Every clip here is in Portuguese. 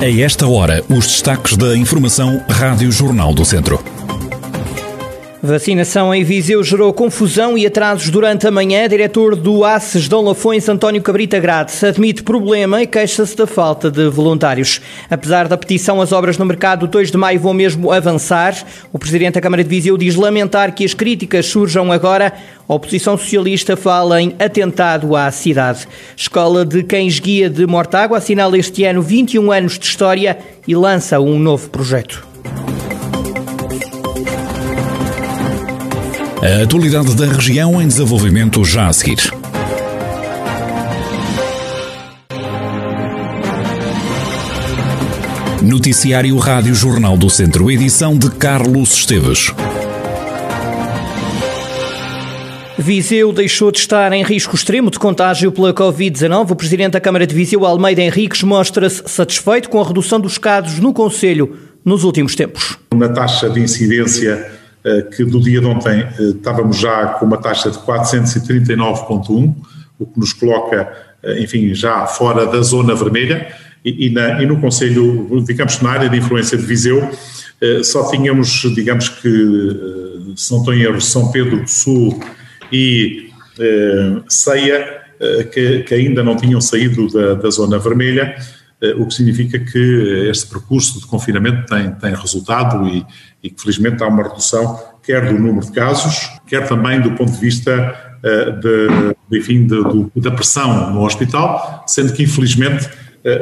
A esta hora, os destaques da Informação Rádio Jornal do Centro. Vacinação em Viseu gerou confusão e atrasos durante a manhã. Diretor do ACES Dom Lafões, António Cabrita Grades, admite problema e queixa-se da falta de voluntários. Apesar da petição, as obras no mercado 2 de maio vão mesmo avançar. O Presidente da Câmara de Viseu diz lamentar que as críticas surjam agora. A oposição socialista fala em atentado à cidade. Escola de Cães Guia de Mortágua assinala este ano 21 anos de história e lança um novo projeto. A atualidade da região em desenvolvimento já a seguir. Noticiário Rádio Jornal do Centro, edição de Carlos Esteves. Viseu deixou de estar em risco extremo de contágio pela Covid-19. O Presidente da Câmara de Viseu, Almeida Henriques, mostra-se satisfeito com a redução dos casos no Conselho nos últimos tempos. Na taxa de incidência que do dia de ontem eh, estávamos já com uma taxa de 439,1, o que nos coloca, eh, enfim, já fora da zona vermelha, e, e, na, e no Conselho, digamos na área de influência de Viseu, só tínhamos, digamos que, se não estou em erro, São Pedro do Sul e Ceia, que, que, ainda não tinham saído da, da zona vermelha, o que significa que este percurso de confinamento tem, tem resultado e, e que felizmente há uma redução quer do número de casos, quer também do ponto de vista uh, de, enfim, de, de, da pressão no hospital, sendo que infelizmente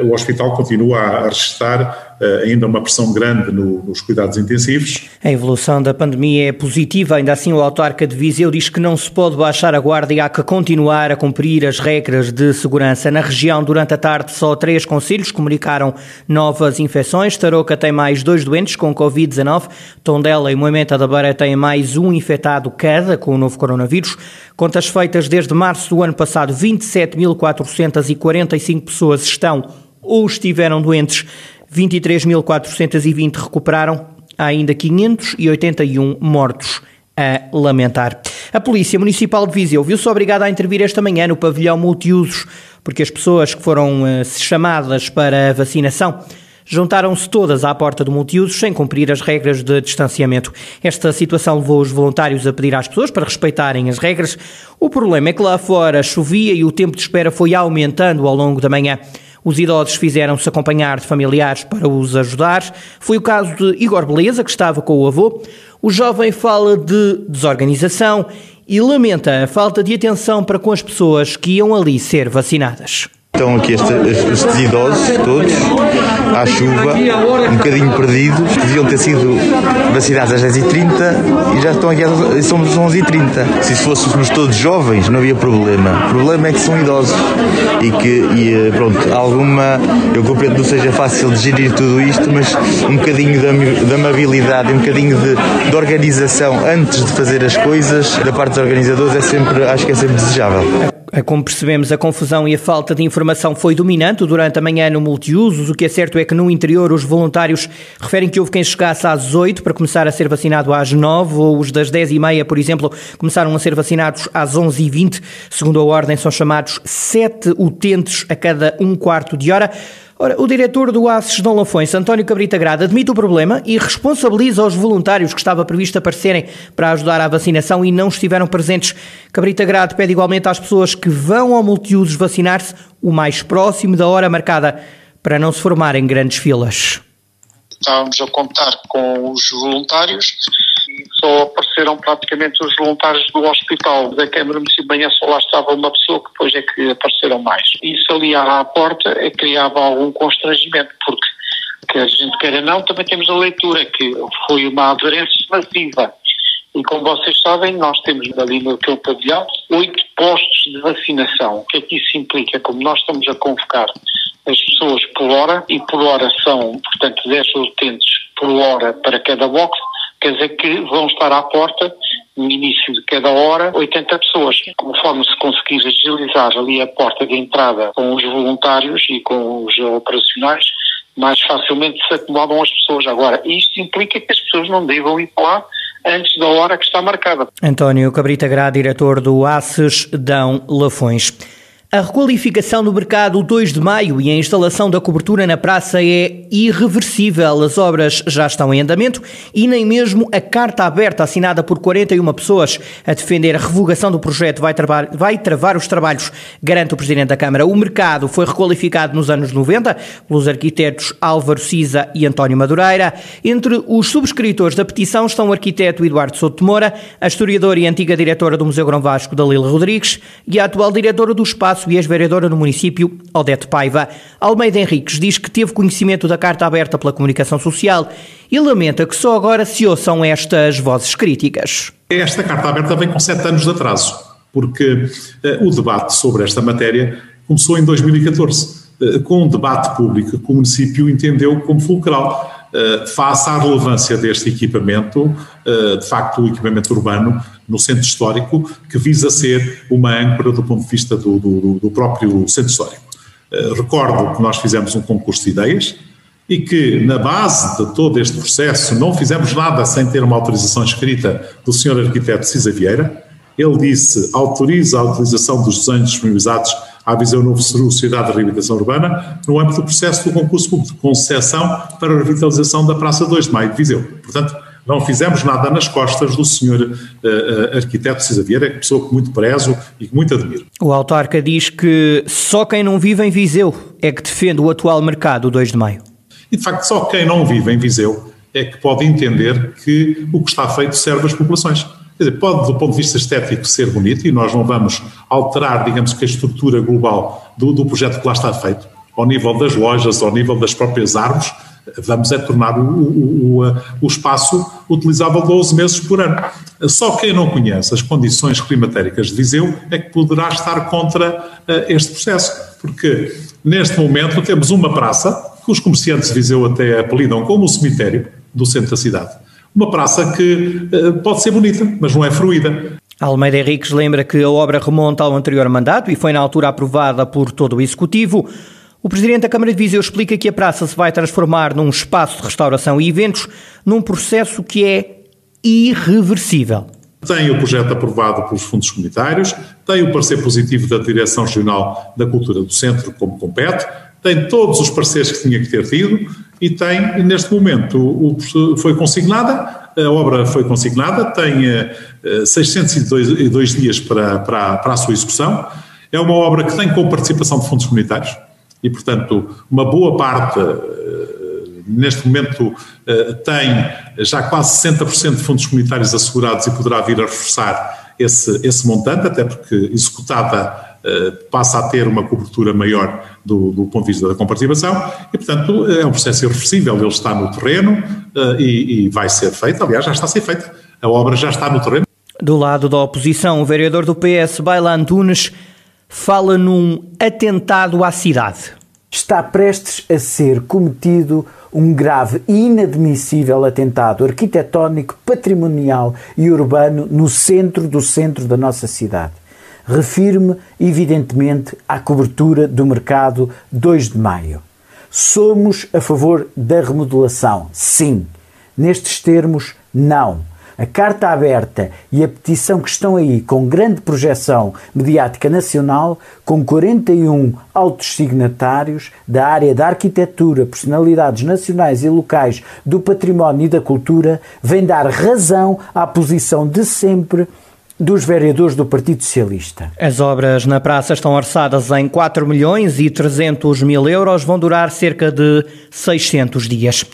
o hospital continua a, registrar eh, ainda uma pressão grande no, nos cuidados intensivos. A evolução da pandemia é positiva, ainda assim o autarca de Viseu diz que não se pode baixar a guarda e há que continuar a cumprir as regras de segurança. Na região, durante a tarde, só três conselhos comunicaram novas infecções. Tarouca tem mais dois doentes com Covid-19. Tondela e Moimenta da Beira têm mais um infectado cada com o novo coronavírus. Contas feitas desde março do ano passado, 27.445 pessoas estão ou estiveram doentes 23.420 recuperaram, há ainda 581 mortos a lamentar. A Polícia Municipal de Viseu viu-se obrigada a intervir esta manhã no pavilhão multiusos, porque as pessoas que foram uh, chamadas para a vacinação juntaram-se todas à porta do multiusos sem cumprir as regras de distanciamento. Esta situação levou os voluntários a pedir às pessoas para respeitarem as regras. O problema é que lá fora chovia e o tempo de espera foi aumentando ao longo da manhã. Os idosos fizeram-se acompanhar de familiares para os ajudar. Foi o caso de Igor Beleza, que estava com o avô. O jovem fala de desorganização e lamenta a falta de atenção para com as pessoas que iam ali ser vacinadas. Estão aqui estes, idosos todos, à chuva, um bocadinho perdidos, deviam ter sido vacinados às 10h30 e já estão aqui, às, somos 11h30. Se fôssemos todos jovens, não havia problema. O problema é que são idosos e que, e, eh, pronto, alguma, eu compreendo que não seja fácil de gerir tudo isto, mas um bocadinho de, de amabilidade, um bocadinho de, de organização antes de fazer as coisas, da parte dos organizadores, é sempre, acho que é sempre desejável. É como percebemos, a confusão e a falta de informação foi dominante durante a manhã no multiusos. O que é certo é que no interior os voluntários referem que houve quem chegasse às 8 para começar a ser vacinado às 9, ou os das 10 e meia, por exemplo, começaram a ser vacinados às 11 e 20. Segundo a ordem, são chamados 7 utentes a cada um quarto de hora. Ora, o diretor do ACES Dom Lafões, António Cabrita Grada, admite o problema e responsabiliza os voluntários que estava previsto aparecerem para ajudar à vacinação e não estiveram presentes. Cabrita Grada pede igualmente às pessoas que vão ao multiusos vacinar-se o mais próximo da hora marcada para não se formarem grandes filas. Estávamos a contar com os voluntários só apareceram praticamente os voluntários do hospital da Câmara Municipal de só lá estava uma pessoa que depois é que apareceram mais. Isso ali à porta é, criava algum constrangimento, porque que a gente queira não, também temos a leitura, que foi uma aderência massiva. E como vocês sabem, nós temos ali no teu pavilhão oito postos de vacinação. O que é que isso implica? Como nós estamos a convocar as pessoas por hora, e por hora são, portanto, 10 utentes por hora para cada box, quer dizer que vão estar à porta, no início de cada hora, 80 pessoas. Conforme se conseguir agilizar ali a porta de entrada com os voluntários e com os operacionais, mais facilmente se acomodam as pessoas. Agora, isto implica que as pessoas não devam ir para lá antes da hora que está marcada. António Cabrita Gra, diretor do ACES Dão Lafões. A requalificação do mercado 2 de maio e a instalação da cobertura na praça é irreversível. As obras já estão em andamento e nem mesmo a carta aberta assinada por 41 pessoas a defender a revogação do projeto vai travar, vai travar os trabalhos, garante o Presidente da Câmara. O mercado foi requalificado nos anos 90 pelos arquitetos Álvaro Siza e António Madureira. Entre os subscritores da petição estão o arquiteto Eduardo Souto Moura, a historiadora e antiga diretora do Museu Grão Vasco, Dalila Rodrigues, e a atual diretora do Espaço Passo e ex-vereadora no município, Odete Paiva. Almeida Henriques diz que teve conhecimento da carta aberta pela comunicação social e lamenta que só agora se ouçam estas vozes críticas. Esta carta aberta vem com sete anos de atraso, porque uh, o debate sobre esta matéria começou em 2014, uh, eh, com um debate público que o município entendeu como fulcral. Uh, face à relevância deste equipamento, de facto, o equipamento urbano no centro histórico, que visa ser uma âncora do ponto de vista do, do, do próprio centro histórico. Uh, recordo que nós fizemos um concurso de ideias e que, na base de todo este processo, não fizemos nada sem ter uma autorização escrita do Sr. Arquiteto Cisa Vieira. Ele disse: autoriza a utilização dos desenhos disponibilizados à Visão Novo Ceru, Sociedade de Reabilitação Urbana, no âmbito do processo do concurso público de concessão para a revitalização da Praça 2 de Maio de Viseu. Portanto, não fizemos nada nas costas do senhor uh, arquiteto Cisa Vieira, é pessoa que muito prezo e que muito admiro. O autarca diz que só quem não vive em Viseu é que defende o atual mercado 2 de maio. E de facto, só quem não vive em Viseu é que pode entender que o que está feito serve às populações. Quer dizer, pode, do ponto de vista estético, ser bonito e nós não vamos alterar, digamos que, a estrutura global do, do projeto que lá está feito, ao nível das lojas, ao nível das próprias árvores, vamos é tornar o, o, o, o, espaço utilizável 12 meses por ano. Só quem não conhece as condições climatéricas de Viseu é que poderá estar contra uh, este processo, porque neste momento temos uma praça que os comerciantes de Viseu até apelidam como o cemitério do centro da cidade. Uma praça que uh, pode ser bonita, mas não é fruída. Almeida Henriques lembra que a obra remonta ao anterior mandato e foi na altura aprovada por todo o Executivo. O Presidente da Câmara de Viseu explica que a praça se vai transformar num espaço de restauração e eventos, num processo que é irreversível. Tem o projeto aprovado pelos fundos comunitários, tem o parecer positivo da Direção Regional da Cultura do Centro, como compete, tem todos os parceiros que tinha que ter tido e tem, neste momento, o, foi consignada, a obra foi consignada, tem 602 eh, dias para, para, para a sua execução. É uma obra que tem com participação de fundos comunitários, e, portanto, uma boa parte, eh, neste momento, eh, tem já quase 60% de fundos comunitários assegurados e poderá vir a reforçar esse, esse montante, até porque executada eh, passa a ter uma cobertura maior do, do, ponto de vista da comparticipação e, portanto, é um processo irreversível. Ele está no terreno e, e vai ser feito, aliás, já está a ser feito. A obra já está no terreno. Do lado da oposição, o vereador do PS, Bailan Tunes, fala num atentado à cidade. Está prestes a ser cometido um grave e inadmissível atentado arquitetónico, patrimonial e urbano no centro do centro da nossa cidade. Refiro-me, evidentemente, à cobertura do mercado 2 de maio. Somos a favor da remodelação, sim. Nestes termos, não a carta aberta e a petição que estão aí com grande projeção mediática nacional, com 41 altos signatários da área da arquitetura, personalidades nacionais e locais do património e da cultura, vem dar razão à posição de sempre dos vereadores do Partido Socialista. As obras na praça estão orçadas em 4 milhões e 300 mil euros, vão durar cerca de 600 dias.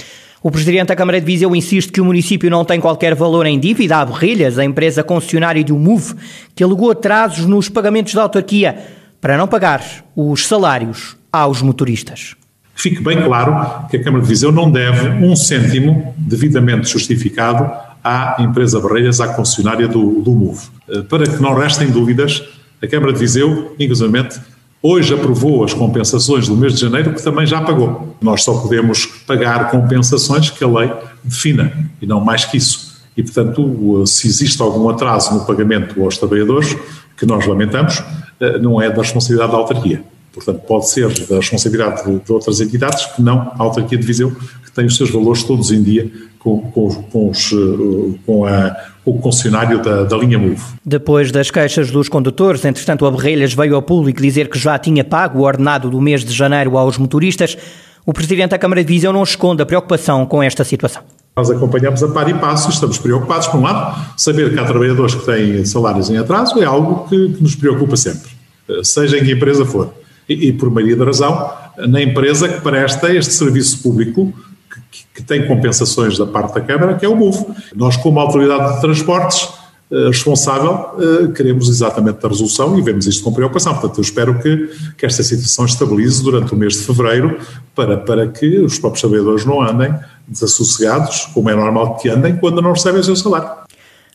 O presidente da Câmara de Viseu insiste que o município não tem qualquer valor em dívida à Berrilhas, a empresa concessionária do MUV, que alegou atrasos nos pagamentos da autarquia para não pagar os salários aos motoristas. Fique bem claro que a Câmara de Viseu não deve um cêntimo devidamente justificado à empresa Barreiras, à concessionária do, do MUV. Eh, para que não restem dúvidas, a Câmara de Viseu, inclusivamente, Hoje aprovou as compensações do mês de janeiro, que também já pagou. Nós só podemos pagar compensações que a lei defina, e não mais que isso. E, portanto, se existe algum atraso no pagamento aos trabalhadores, que nós lamentamos, eh, não é da responsabilidade da autarquia. Portanto, pode ser da responsabilidade de outras entidades, que não a autarquia de Viseu, têm os seus valores todos em dia com, com, com, os, eh, com a, o concessionário da, da, linha MOVE. Depois das queixas dos condutores, entretanto, a Berrelhas veio ao público dizer que já tinha pago o ordenado do mês de janeiro aos motoristas. O Presidente da Câmara de Viseu não esconde a preocupação com esta situação. Nós acompanhamos a par e passo e estamos preocupados, por um lado, saber que há trabalhadores que têm salários em atraso é algo que, que nos preocupa sempre, eh, seja em que empresa for. E, e por maioria da razão, na empresa que presta este serviço público que tem compensações da parte da Câmara, que é o MUF. Nós, como Autoridade de Transportes, eh, responsável, eh, queremos exatamente a resolução e vemos isto com preocupação. Portanto, eu espero que, que esta situação estabilize durante o mês de fevereiro para, para que os próprios trabalhadores não andem desassossegados, como é normal que andem, quando não recebem o seu salário.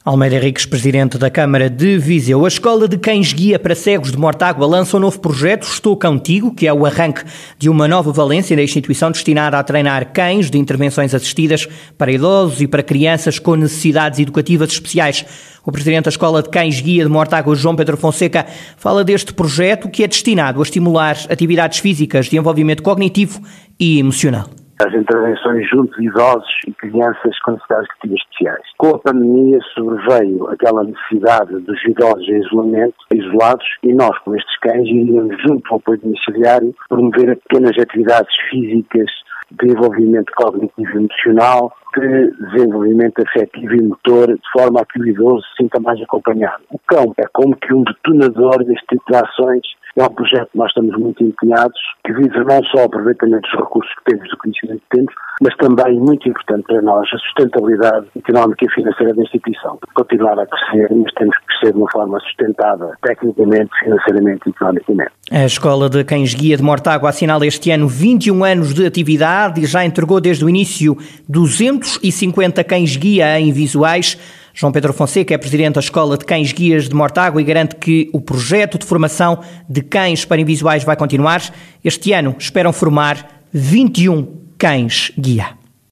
Almeida Henriques, presidente da Câmara de Viseu. A Escola de Cães Guia para Cegos de Mortágua lança um novo projeto, Estou Contigo, que é o arranque de uma nova valência da instituição destinada a treinar cães de intervenções assistidas para idosos e para crianças com necessidades educativas especiais. O presidente da Escola de Cães Guia de Mortágua, João Pedro Fonseca, fala deste projeto que é destinado a estimular atividades físicas de envolvimento cognitivo e emocional as intervenções junto de idosos e crianças com necessidades educativas especiais. Com a pandemia sobreveio aquela necessidade dos idosos em isolamento, isolados, e nós, com estes cães, iríamos junto ao apoio domiciliário promover pequenas atividades físicas de desenvolvimento cognitivo e emocional, de desenvolvimento afetivo e motor, de forma a que o idoso se sinta mais acompanhado. O cão é como que um detonador deste tipo de ações é um projeto que nós estamos muito empenhados, que visa não só o aproveitamento dos recursos que temos, do conhecimento que temos, mas também, muito importante para nós, a sustentabilidade económica e financeira da instituição. Continuar a crescer, mas temos que crescer de uma forma sustentada, tecnicamente, financeiramente e economicamente. A Escola de Cães Guia de Mortágua assinala este ano 21 anos de atividade e já entregou desde o início 250 cães guia em visuais João Pedro Fonseca é presidente da Escola de Cães Guias de Mortágua e garante que o projeto de formação de cães para invisuais vai continuar. Este ano esperam formar 21 cães guia.